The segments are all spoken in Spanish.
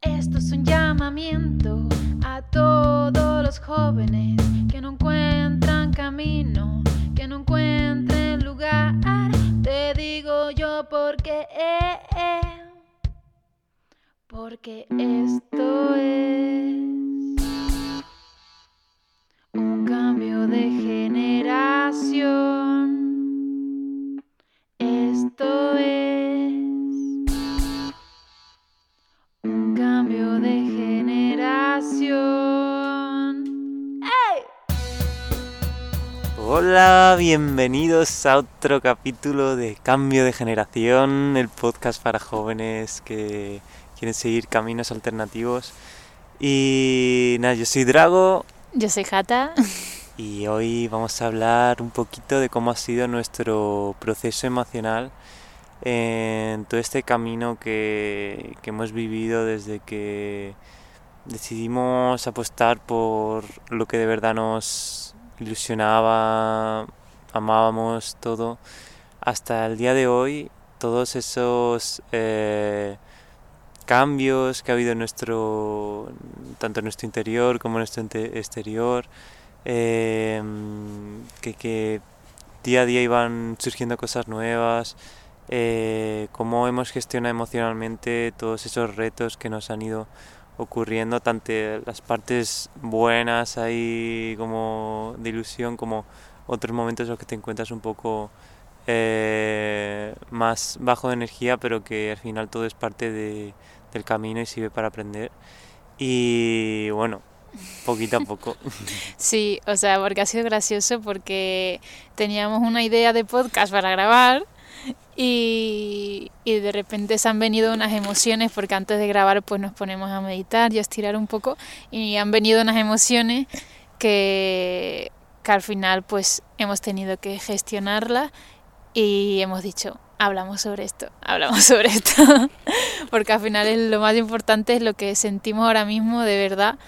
Esto es un llamamiento a todos los jóvenes que no encuentran camino, que no encuentren lugar. Te digo yo porque, porque esto es un cambio de generación. Esto es Hola, bienvenidos a otro capítulo de Cambio de Generación, el podcast para jóvenes que quieren seguir caminos alternativos. Y nada, yo soy Drago Yo soy Jata. y hoy vamos a hablar un poquito de cómo ha sido nuestro proceso emocional en todo este camino que, que hemos vivido desde que decidimos apostar por lo que de verdad nos ilusionaba, amábamos todo, hasta el día de hoy, todos esos eh, cambios que ha habido en nuestro, tanto en nuestro interior como en nuestro exterior, eh, que, que día a día iban surgiendo cosas nuevas, eh, cómo hemos gestionado emocionalmente todos esos retos que nos han ido ocurriendo, tanto las partes buenas ahí como de ilusión, como otros momentos en los que te encuentras un poco eh, más bajo de energía, pero que al final todo es parte de- del camino y sirve para aprender. Y bueno, poquito a poco. Sí, o sea, porque ha sido gracioso porque teníamos una idea de podcast para grabar y, y de repente se han venido unas emociones porque antes de grabar pues nos ponemos a meditar y a estirar un poco y han venido unas emociones que, que al final pues hemos tenido que gestionarlas y hemos dicho, hablamos sobre esto, hablamos sobre esto, porque al final es lo más importante es lo que sentimos ahora mismo de verdad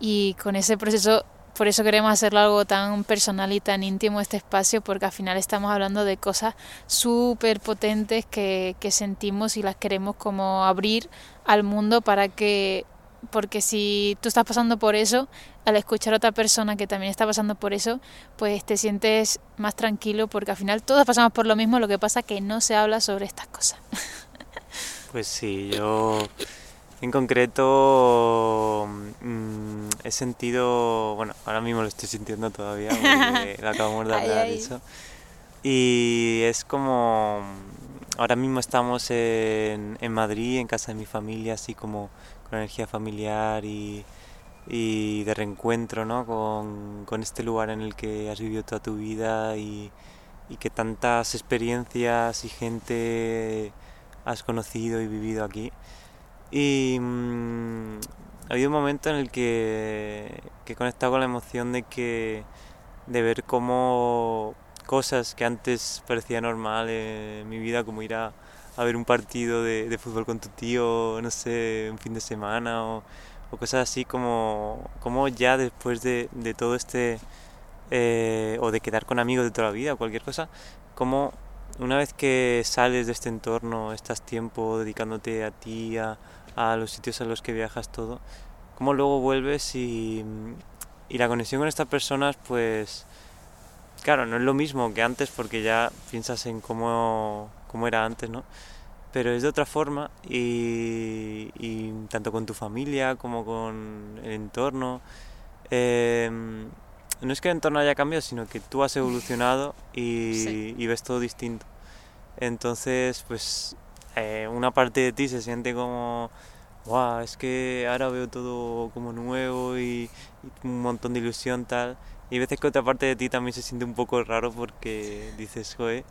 y con ese proceso, por eso queremos hacerlo algo tan personal y tan íntimo este espacio, porque al final estamos hablando de cosas súper potentes que, que sentimos y las queremos como abrir al mundo para que, porque si tú estás pasando por eso, al escuchar a otra persona que también está pasando por eso, pues te sientes más tranquilo, porque al final todos pasamos por lo mismo, lo que pasa que no se habla sobre estas cosas. Pues sí, yo en concreto mm, he sentido, bueno, ahora mismo lo estoy sintiendo todavía porque lo acabamos de hablar ay. eso. Y es como, ahora mismo estamos en, en Madrid, en casa de mi familia, así como con energía familiar y, y de reencuentro, ¿no? Con, con este lugar en el que has vivido toda tu vida y, y que tantas experiencias y gente has conocido y vivido aquí. Y mm, ha habido un momento en el que, que he conectado con la emoción de que de ver cómo cosas que antes parecía normal en mi vida, como ir a, a ver un partido de, de fútbol con tu tío, no sé, un fin de semana o, o cosas así, como, como ya después de, de todo este, eh, o de quedar con amigos de toda la vida o cualquier cosa, como una vez que sales de este entorno, estás tiempo dedicándote a ti, a, a los sitios a los que viajas, todo, cómo luego vuelves y, y la conexión con estas personas, pues, claro, no es lo mismo que antes porque ya piensas en cómo, cómo era antes, ¿no? Pero es de otra forma y, y tanto con tu familia como con el entorno. em, no es que el entorno haya cambiado, sino que tú has evolucionado y, Sí. y ves todo distinto. Entonces, pues eh, una parte de ti se siente como, wow, es que ahora veo todo como nuevo y, y un montón de ilusión tal. Y veces que otra parte de ti también se siente un poco raro porque dices, joder,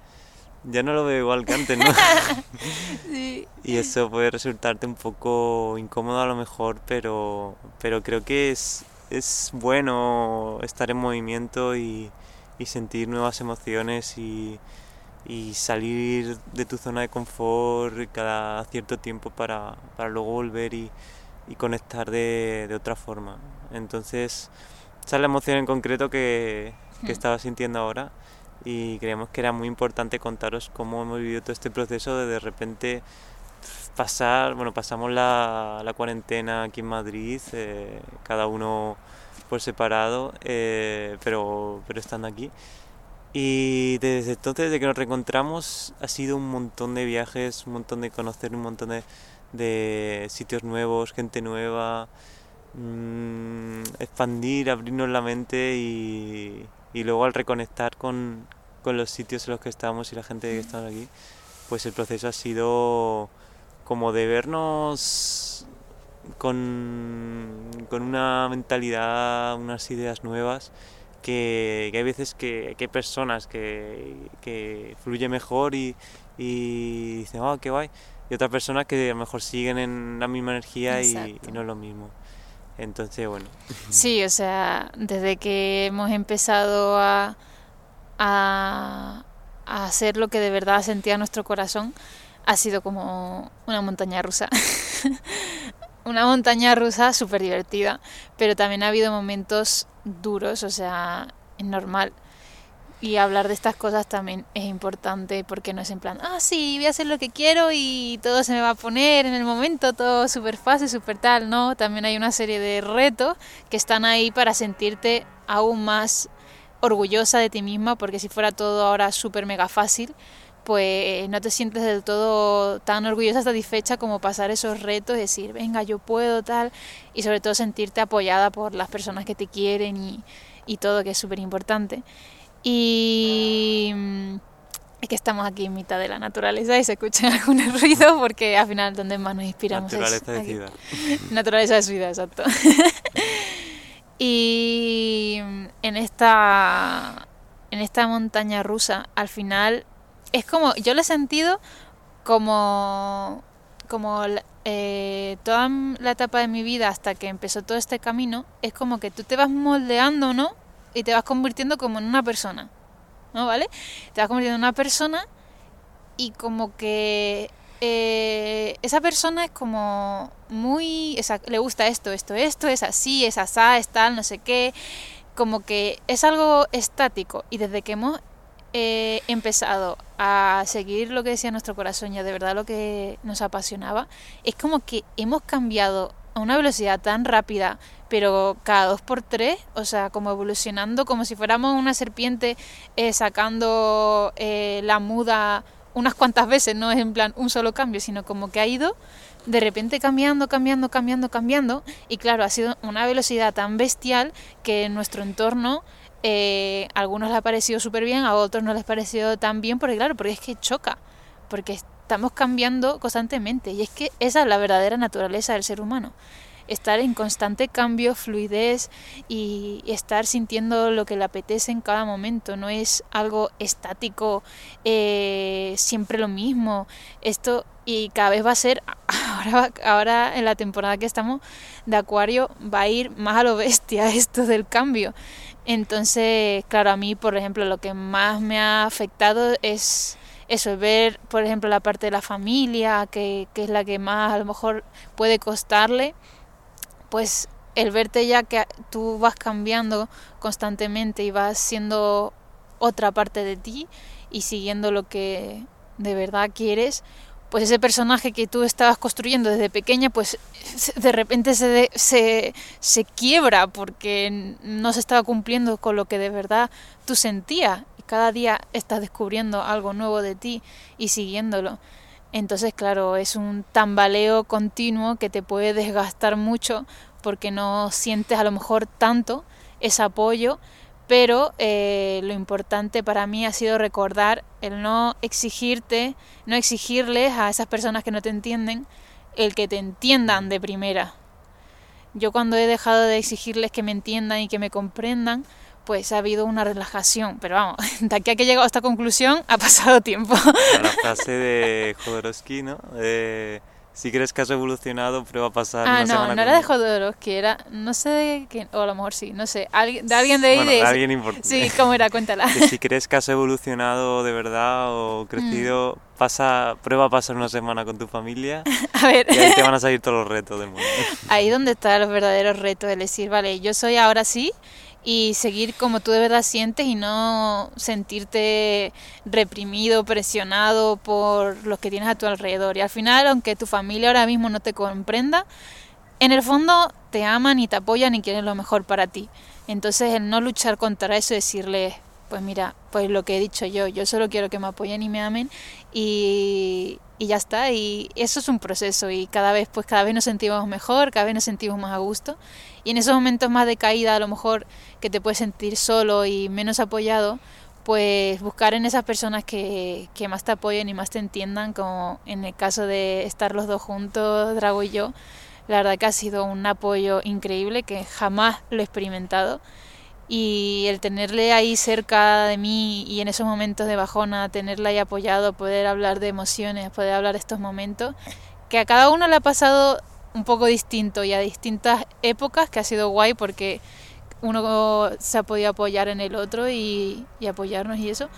ya no lo veo igual que antes, ¿no? Sí. Y eso puede resultarte un poco incómodo a lo mejor, pero, pero creo que es, es bueno estar en movimiento y, y sentir nuevas emociones y, y salir de tu zona de confort cada cierto tiempo para, para luego volver y, y conectar de, de otra forma. Entonces, esa es la emoción en concreto que, que Hmm. estaba sintiendo ahora y creemos que era muy importante contaros cómo hemos vivido todo este proceso de de repente pasar, bueno, pasamos la, la cuarentena aquí en Madrid, eh, cada uno por separado, eh, pero, pero estando aquí. Y desde entonces, desde que nos reencontramos, ha sido un montón de viajes, un montón de conocer un montón de, de sitios nuevos, gente nueva, mmm, expandir, abrirnos la mente y, y luego al reconectar con, con, los sitios en los que estamos y la gente que está aquí, pues el proceso ha sido como de vernos con, con una mentalidad, unas ideas nuevas. Que, que hay veces que, que, hay personas que, que fluye mejor y, y dicen, oh, qué guay, y otras personas que a lo mejor siguen en la misma energía y, y, no es lo mismo. Entonces, bueno. Sí, o sea, desde que hemos empezado a, a, a hacer lo que de verdad sentía nuestro corazón, ha sido como una montaña rusa. una montaña rusa súper divertida, pero también ha habido momentos duros, o sea, es normal. Y hablar de estas cosas también es importante porque no es en plan, ah, sí, voy a hacer lo que quiero y todo se me va a poner en el momento, todo súper fácil, súper tal. No, también hay una serie de retos que están ahí para sentirte aún más orgullosa de ti misma porque si fuera todo ahora súper mega fácil, pues no te sientes del todo tan orgullosa, satisfecha como pasar esos retos, decir, venga, yo puedo, tal, y sobre todo sentirte apoyada por las personas que te quieren y, y todo, que es súper importante. Y es que estamos aquí en mitad de la naturaleza y se escuchan algunos ruidos porque al final donde más nos inspiramos naturaleza es de naturaleza de ciudad, exacto. y en esta en esta montaña rusa al final es como yo lo he sentido como como eh, toda la etapa de mi vida hasta que empezó todo este camino es como que tú te vas moldeando, ¿no? y te vas convirtiendo como en una persona, ¿no? ¿Vale? Te vas convirtiendo en una persona y como que eh, esa persona es como muy... Le gusta esto, esto, esto, es así, es asá, es tal, no sé qué. Como que es algo estático y desde que hemos eh, empezado a seguir lo que decía nuestro corazón y de verdad lo que nos apasionaba, es como que hemos cambiado a una velocidad tan rápida, pero cada dos por tres, o sea, como evolucionando, como si fuéramos una serpiente eh, sacando eh, la muda unas cuantas veces, no es en plan un solo cambio, sino como que ha ido de repente cambiando, cambiando, cambiando, cambiando, y claro, ha sido una velocidad tan bestial que nuestro entorno eh, a algunos les ha parecido súper bien, a otros no les ha parecido tan bien, porque claro, porque es que choca, porque estamos cambiando constantemente, y es que esa es la verdadera naturaleza del ser humano estar en constante cambio, fluidez y estar sintiendo lo que le apetece en cada momento. No es algo estático, eh, siempre lo mismo. Esto y cada vez va a ser, ahora, ahora en la temporada que estamos de Acuario, va a ir más a lo bestia esto del cambio. Entonces, claro, a mí, por ejemplo, lo que más me ha afectado es eso, ver, por ejemplo, la parte de la familia, que, que es la que más a lo mejor puede costarle pues el verte ya que tú vas cambiando constantemente y vas siendo otra parte de ti y siguiendo lo que de verdad quieres, pues ese personaje que tú estabas construyendo desde pequeña, pues de repente se, de, se, se quiebra porque no se estaba cumpliendo con lo que de verdad tú sentías. Y cada día estás descubriendo algo nuevo de ti y siguiéndolo. Entonces, claro, es un tambaleo continuo que te puede desgastar mucho porque no sientes a lo mejor tanto ese apoyo, pero eh, lo importante para mí ha sido recordar el no exigirte, no exigirles a esas personas que no te entienden, el que te entiendan de primera. Yo cuando he dejado de exigirles que me entiendan y que me comprendan, pues ha habido una relajación. Pero vamos, de aquí a que he llegado a esta conclusión ha pasado tiempo. La frase de Jodorowsky, ¿no? Si crees que has evolucionado, prueba a pasar ah, una no, semana no era de Jodorowsky, era, no sé de quién, o a lo mejor sí, no sé, de alguien de ahí. Bueno, de, alguien importante. Sí, ¿cómo era? Cuéntala. Que si crees que has evolucionado de verdad o crecido, mm. pasa, prueba a pasar una semana con tu familia a ver. y ahí te van a salir todos los retos del mundo. Ahí donde están los verdaderos retos, es decir, vale, yo soy ahora sí y seguir como tú de verdad sientes y no sentirte reprimido, presionado por los que tienes a tu alrededor. Y al final, aunque tu familia ahora mismo no te comprenda, en el fondo te aman y te apoyan y quieren lo mejor para ti. Entonces el no luchar contra eso, decirles, pues mira, pues lo que he dicho yo, yo solo quiero que me apoyen y me amen y, y ya está. Y eso es un proceso y cada vez, pues cada vez nos sentimos mejor, cada vez nos sentimos más a gusto. Y en esos momentos más de caída, a lo mejor que te puedes sentir solo y menos apoyado, pues buscar en esas personas que, que más te apoyen y más te entiendan, como en el caso de estar los dos juntos, Drago y yo, la verdad que ha sido un apoyo increíble que jamás lo he experimentado. Y el tenerle ahí cerca de mí y en esos momentos de bajona, tenerle ahí apoyado, poder hablar de emociones, poder hablar de estos momentos, que a cada uno le ha pasado un poco distinto y a distintas épocas, que ha sido guay porque uno se ha podido apoyar en el otro y, y apoyarnos y eso.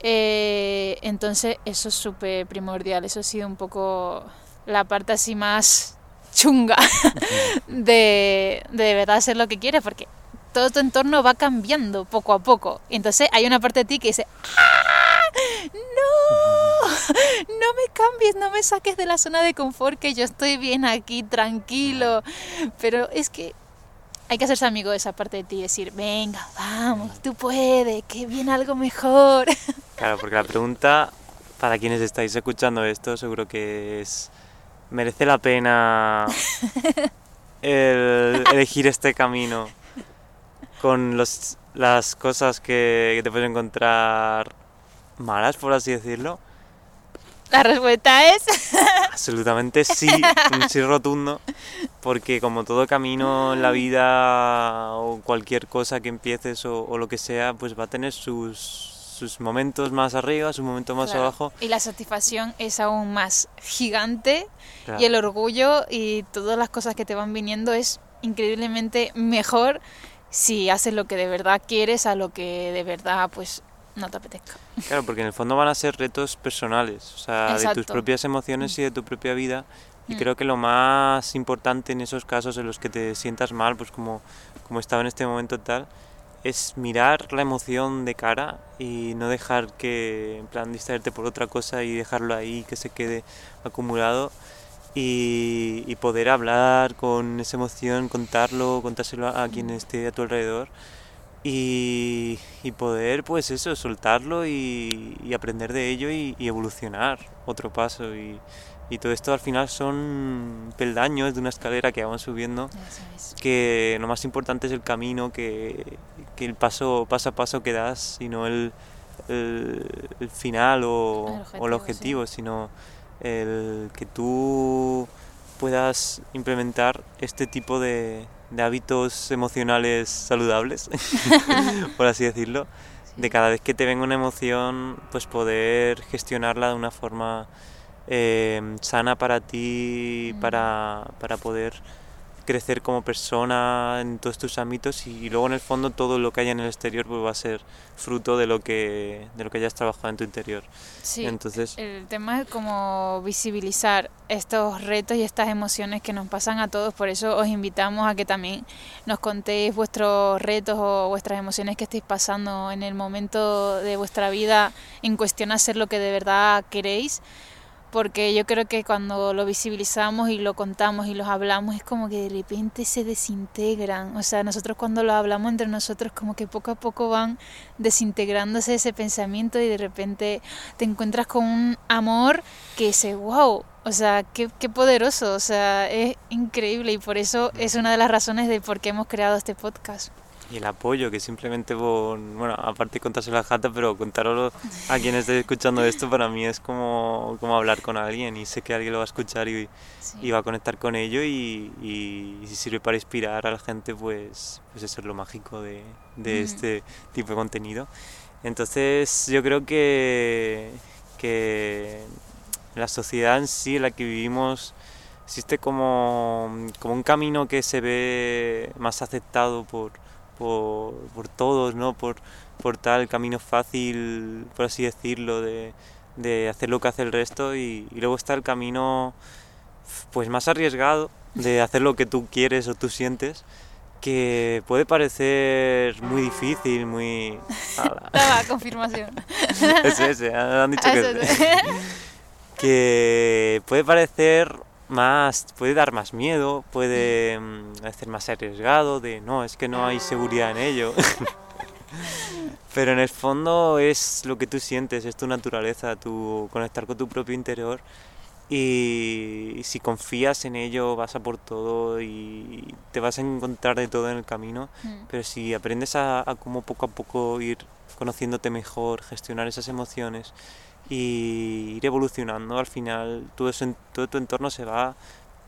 Eh, entonces eso es súper primordial, eso ha sido un poco la parte así más chunga de, de verdad hacer lo que quieres, porque todo tu entorno va cambiando poco a poco. Entonces hay una parte de ti que dice, ¡Ah! ¡No! No me cambies, no me saques de la zona de confort, que yo estoy bien aquí, tranquilo. Pero es que hay que hacerse amigo de esa parte de ti y decir, venga, vamos, tú puedes, que viene algo mejor. Claro, porque la pregunta, para quienes estáis escuchando esto, seguro que es merece la pena el elegir este camino con los, las cosas que, te puedes encontrar malas, por así decirlo? La respuesta es... Absolutamente sí, un sí rotundo, porque como todo camino en la vida o cualquier cosa que empieces o, o lo que sea, pues va a tener sus, sus momentos más arriba, sus momentos más abajo. Y la satisfacción es aún más gigante y el orgullo y todas las cosas que te van viniendo es increíblemente mejor si haces lo que de verdad quieres a lo que de verdad pues no te apetezca. Claro, porque en el fondo van a ser retos personales, o sea, de tus propias emociones y de tu propia vida. Y mm. creo que lo más importante en esos casos en los que te sientas mal, pues como, como estaba en este momento tal, es mirar la emoción de cara y no dejar que, en plan, distraerte por otra cosa y dejarlo ahí, que se quede acumulado y, poder hablar con esa emoción, contarlo, contárselo a, quien esté a tu alrededor y, poder, pues eso, soltarlo y, aprender de ello y, evolucionar otro paso. Y, y todo esto al final son peldaños de una escalera que vamos subiendo, que lo más importante es el camino, que, que, el paso, paso a paso que das, sino el, el, final o el objetivo, o el objetivo sino el que tú puedas implementar este tipo de, de hábitos emocionales saludables, por así decirlo, de cada vez que te venga una emoción, pues poder gestionarla de una forma eh, sana para ti, para, para poder crecer como persona en todos tus ámbitos y, luego en el fondo todo lo que haya en el exterior pues va a ser fruto de lo que de lo que hayas trabajado en tu interior. Sí. Entonces, el tema es como visibilizar estos retos y estas emociones que nos pasan a todos, por eso os invitamos a que también nos contéis vuestros retos o vuestras emociones que estéis pasando en el momento de vuestra vida en cuestión a hacer lo que de verdad queréis porque yo creo que cuando lo visibilizamos y lo contamos y los hablamos es como que de repente se desintegran. O sea, nosotros cuando lo hablamos entre nosotros como que poco a poco van desintegrándose ese pensamiento y de repente te encuentras con un amor que dice, wow, o sea, qué, qué poderoso, o sea, es increíble y por eso es una de las razones de por qué hemos creado este podcast y el apoyo que simplemente bueno aparte de contárselo a Jata pero contarlo a quien esté escuchando esto para mí es como, como hablar con alguien y sé que alguien lo va a escuchar y, y va a conectar con ello y, y, si sirve para inspirar a la gente pues pues eso es lo mágico de, de este tipo de contenido. Entonces yo creo que que la sociedad en sí en la que vivimos existe como, como un camino que se ve más aceptado por por, por todos, ¿no? Por, por tal camino fácil, por así decirlo, de, de hacer lo que hace el resto y, luego está el camino pues más arriesgado de hacer lo que tú quieres o tú sientes que puede parecer muy difícil, muy... Daba confirmación. ese, ese, han dicho que... que puede parecer más, puede dar más miedo, puede mm, más arriesgado, de no, es que no hay seguridad en ello. Pero en el fondo es lo que tú sientes, es tu naturaleza, tu conectar con tu propio interior y si confías en ello vas a por todo y te vas a encontrar de todo en el camino, mm. pero si aprendes a, a como poco a poco ir conociéndote mejor, gestionar esas emociones y ir evolucionando, al final todo, todo tu entorno se va,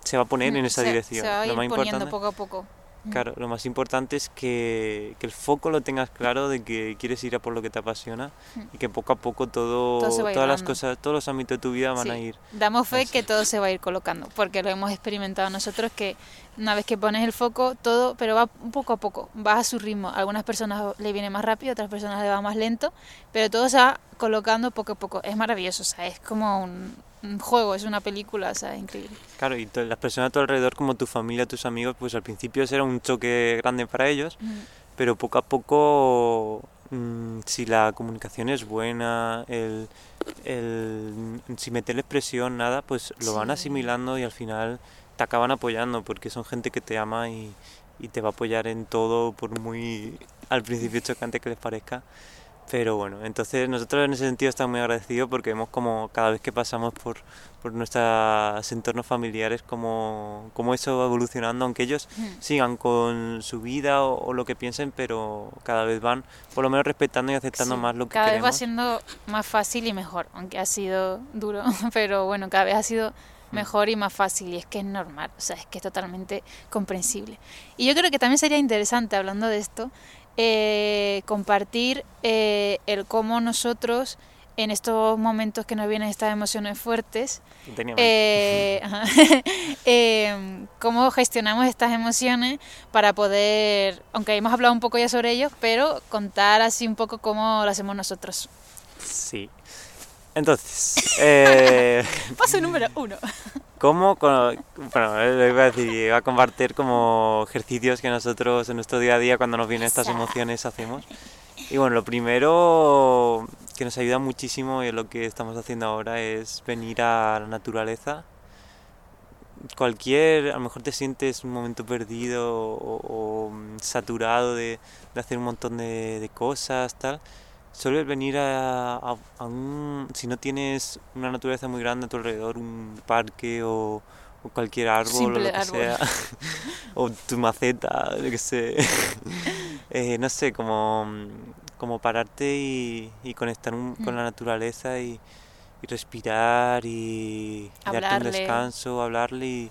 se va a poner en mm, esa dirección. Se va a ir Lo poniendo poco a poco. Mm. Claro, lo más importante es que, que, el foco lo tengas claro de que quieres ir a por lo que te apasiona mm. y que poco a poco todo, todas las cosas, todos los ámbitos de tu vida van a ir. Damos fe que todo se va a ir colocando, porque lo hemos experimentado nosotros que una vez que pones el foco, todo, pero va poco a poco, va a su ritmo. A algunas personas le viene más rápido, a otras personas le va más lento, pero todo se va colocando poco a poco. Es maravilloso, o sea, es como un, un juego, es una película, o sea, increíble. Claro, y las personas a tu alrededor, como tu familia, tus amigos, pues al principio será un choque grande para ellos, pero poco a poco, mm, si la comunicación es buena, el, el, sin meterles presión, nada, pues lo van asimilando y al final te acaban apoyando, porque son gente que te ama y, y te va a apoyar en todo, por muy al principio chocante que les parezca. Pero bueno, entonces nosotros en ese sentido estamos muy agradecidos porque vemos como cada vez que pasamos por, por nuestros entornos familiares, como, como, eso va evolucionando, aunque ellos sigan con su vida o, lo que piensen, pero cada vez van por lo menos respetando y aceptando más lo que cada vez va siendo más fácil y mejor, aunque ha sido duro, pero bueno, cada vez ha sido mm. mejor y más fácil y es que es normal, o sea, es que es totalmente comprensible. Y yo creo que también sería interesante, hablando de esto, eh, compartir eh, el cómo nosotros en estos momentos que nos vienen estas emociones fuertes, eh, cómo gestionamos estas emociones para poder, aunque hemos hablado un poco ya sobre ellos, pero contar así un poco cómo lo hacemos nosotros. Sí. Entonces, eh, paso número uno. ¿Cómo? Bueno, iba a decir, iba a compartir como ejercicios que nosotros en nuestro día a día cuando nos vienen estas emociones hacemos. Y bueno, lo primero que nos ayuda muchísimo y lo que estamos haciendo ahora es venir a la naturaleza. Cualquier, a lo mejor te sientes un momento perdido o, saturado de, de, hacer un montón de, de cosas, tal Suele venir a, un... Si no tienes una naturaleza muy grande a tu alrededor, un parque o, cualquier árbol o lo que sea, o tu maceta, yo que sé, eh, no sé, como, como pararte y, y conectar con mm. la naturaleza y, respirar y, darte un descanso, hablarle y,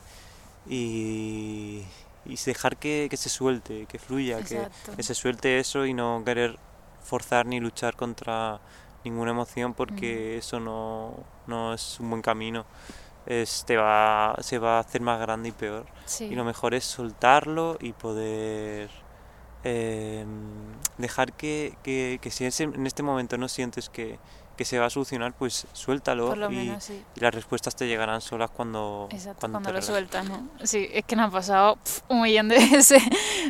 y, dejar que, que, se suelte, que fluya, que, que, se suelte eso y no querer forzar ni luchar contra ninguna emoción porque eso no, no, es un buen camino. Es, va, se va a hacer más grande y peor. Y lo mejor es soltarlo y poder em, dejar que, que, que si en este momento no sientes que, que se va a solucionar, pues suéltalo y, las respuestas te llegarán solas cuando, cuando, lo sueltas, ¿no? Sí, es que nos ha pasado un millón de veces.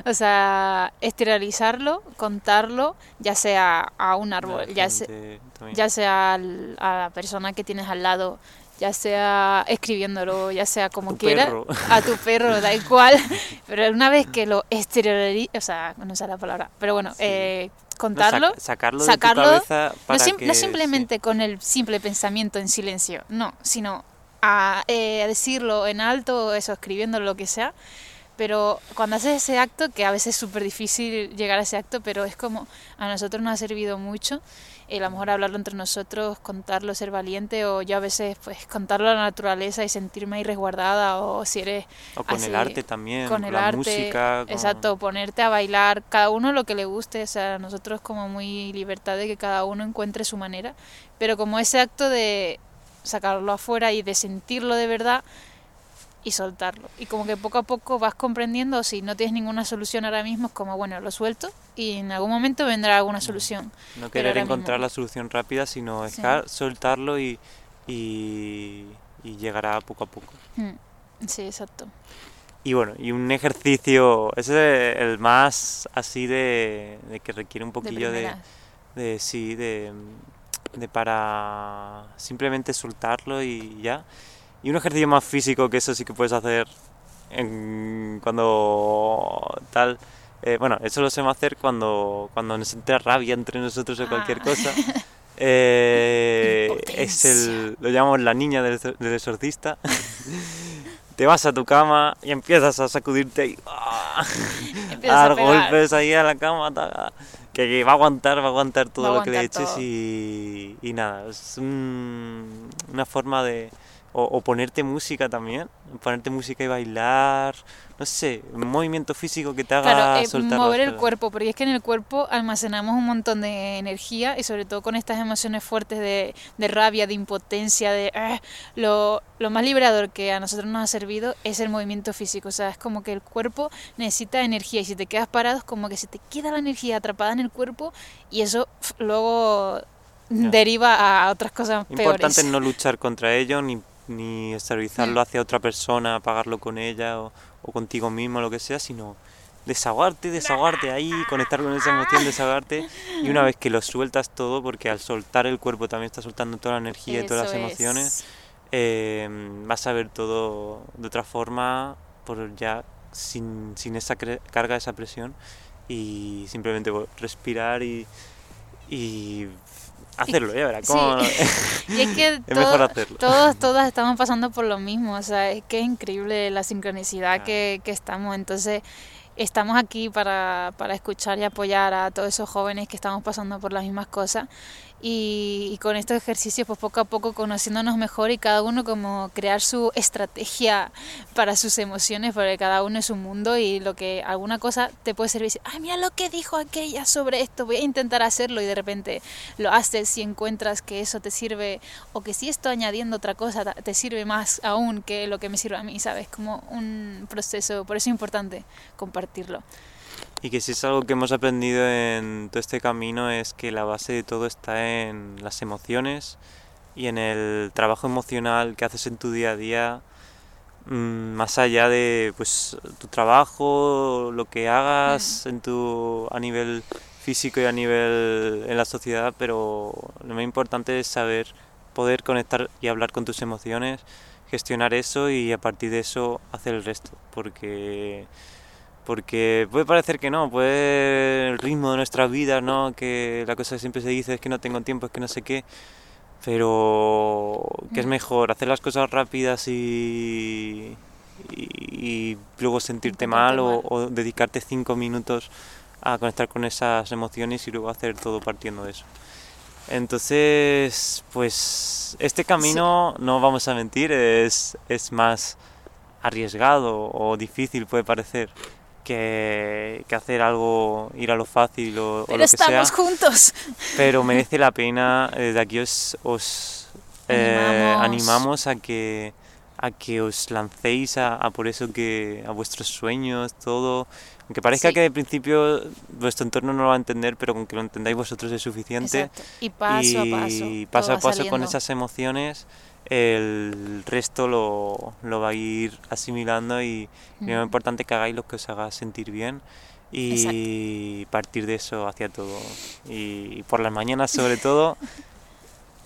o sea, esterilizarlo, contarlo, ya sea a un árbol, ya, ya sea a la persona que tienes al lado, ya sea escribiéndolo, ya sea como quiera, a tu perro, da igual, pero una vez que lo exteriorizas, o sea, no sé la palabra, pero bueno, eh, contarlo, sacarlo, de tu cabeza para no, simplemente con el simple pensamiento en silencio, no, sino a, eh, decirlo en alto, eso, escribiéndolo, lo que sea, pero cuando haces ese acto, que a veces es súper difícil llegar a ese acto, pero es como a nosotros nos ha servido mucho, el a lo mejor hablarlo entre nosotros, contarlo, ser valiente, o yo a veces pues contarlo a la naturaleza y sentirme ahí resguardada, o si eres... O con el arte también, con el la arte, música. Exacto, ponerte a bailar, cada uno lo que le guste, o sea, nosotros como muy libertad de que cada uno encuentre su manera, pero como ese acto de sacarlo afuera y de sentirlo de verdad, y soltarlo. Y como que poco a poco vas comprendiendo, si no tienes ninguna solución ahora mismo, es como, bueno, lo suelto y en algún momento vendrá alguna solución. No, querer encontrar la solución rápida, sino dejar, soltarlo y, y, llegará poco a poco. Mm, sí, exacto. Y bueno, y un ejercicio, ese es el más así de, de que requiere un poquillo de, sí, de, de para simplemente soltarlo y ya. Y un ejercicio más físico que eso sí que puedes hacer en- cuando tal. eh, bueno, eso lo sabemos hacer cuando, cuando nos entra rabia entre nosotros o cualquier Ah. cosa. Eh, es el, lo llamamos la niña del, del exorcista. Te vas a tu cama y empiezas a sacudirte y ¡ah! A a dar pegar. golpes ahí a la cama, ta- que, que va a aguantar, va a aguantar todo Va a lo que le eches y, y nada, es un- una forma de... O, o ponerte música también, ponerte música y bailar, no sé, un movimiento físico que te haga Claro, eh, soltar mover el cuerpo, porque es que en el cuerpo almacenamos un montón de energía y sobre todo con estas emociones fuertes de, de rabia, de impotencia, de... "Ah", lo, lo más liberador que a nosotros nos ha servido es el movimiento físico, o sea, es como que el cuerpo necesita energía y si te quedas parado es como que se te queda la energía atrapada en el cuerpo y eso luego deriva a otras cosas Importante peores. no luchar contra ello, ni, ni exteriorizarlo Mm. hacia otra persona, pagarlo con ella o, o contigo mismo, lo que sea, sino desahogarte, desahogarte ahí, conectar con esa emoción, desahogarte. Y una vez que lo sueltas todo, porque al soltar el cuerpo también estás soltando toda la energía y todas las emociones, es. eh, vas a ver todo de otra forma, por ya sin, sin esa carga, esa presión, y simplemente respirar y, y hacerlo, ya verás. sí. cómo- Y es que es todo- todos, todas estamos pasando por lo mismo, o sea, es que es increíble la sincronicidad que, que estamos, entonces estamos aquí para, para escuchar y apoyar a todos esos jóvenes que estamos pasando por las mismas cosas y, y con estos ejercicios pues poco a poco conociéndonos mejor y cada uno como crear su estrategia para sus emociones, porque cada uno es un mundo y lo que alguna cosa te puede servir, decir, ay mira lo que dijo aquella sobre esto, voy a intentar hacerlo y de repente lo haces y encuentras que eso te sirve o que si esto añadiendo otra cosa te sirve más aún que lo que me sirve a mí, ¿sabes? Como un proceso, por eso es importante compartirlo. Y que si es algo que hemos aprendido en todo este camino es que la base de todo está en las emociones y en el trabajo emocional que haces en tu día a día, mm, más allá de pues tu trabajo, lo que hagas en tu a nivel físico y a nivel en la sociedad, pero lo más importante es saber poder conectar y hablar con tus emociones, gestionar eso y a partir de eso hacer el resto, porque porque puede parecer que no, puede el ritmo de nuestras vidas, ¿no? Que la cosa que siempre se dice es que no tengo tiempo, es que no sé qué, pero que es Mm. mejor hacer las cosas rápidas y, y, y luego sentirte mal o, o dedicarte cinco minutos a conectar con esas emociones y luego hacer todo partiendo de eso. Entonces, pues este camino, no vamos a mentir, es, es más arriesgado o difícil puede parecer que, que hacer algo, ir a lo fácil o, o Pero lo que sea, estamos juntos. pero merece la pena. eh, Desde aquí os, os eh, Animamos. a que a que os lancéis a, a por eso que a vuestros sueños, todo. Aunque parezca Sí. que de principio vuestro entorno no lo va a entender, pero con que lo entendáis vosotros es suficiente Exacto. Y paso a paso. y paso a paso con saliendo. esas emociones el resto lo, lo va a ir asimilando y, y lo Mm. importante que hagáis lo que os haga sentir bien y partir de eso hacia todo. Y por las mañanas sobre todo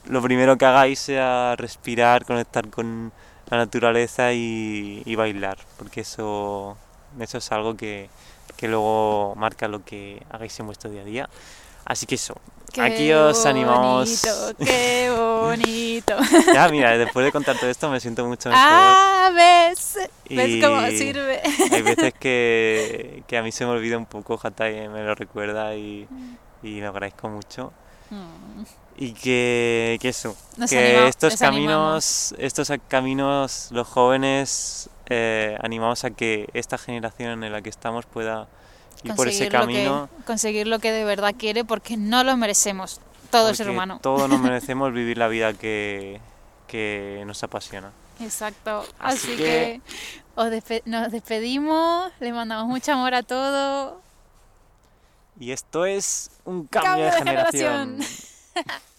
lo primero que hagáis sea respirar conectar con la naturaleza y, y bailar porque eso eso es algo que, que luego marca lo que hagáis en vuestro día a día así que eso Qué Aquí os animamos. bonito, Qué bonito. Ya, mira, después de contar todo esto me siento mucho mejor. ah, ves. ¿Ves cómo Y sirve? Hay veces que, que a mí se me olvida un poco, Jata, y me lo recuerda y, y lo agradezco mucho. Mm. Y que, que eso, Nos que anima- estos animamos. caminos, estos caminos, los jóvenes, eh, animamos a que esta generación en la que estamos pueda ir por ese lo camino. que- conseguir lo que de verdad quiere porque no lo merecemos. Todo ser humano. Todos nos merecemos vivir la vida que, que nos apasiona. Exacto. Así Así, que- que, os despe- nos despedimos, le mandamos mucho amor a todo. Y esto es un cambio, de generación.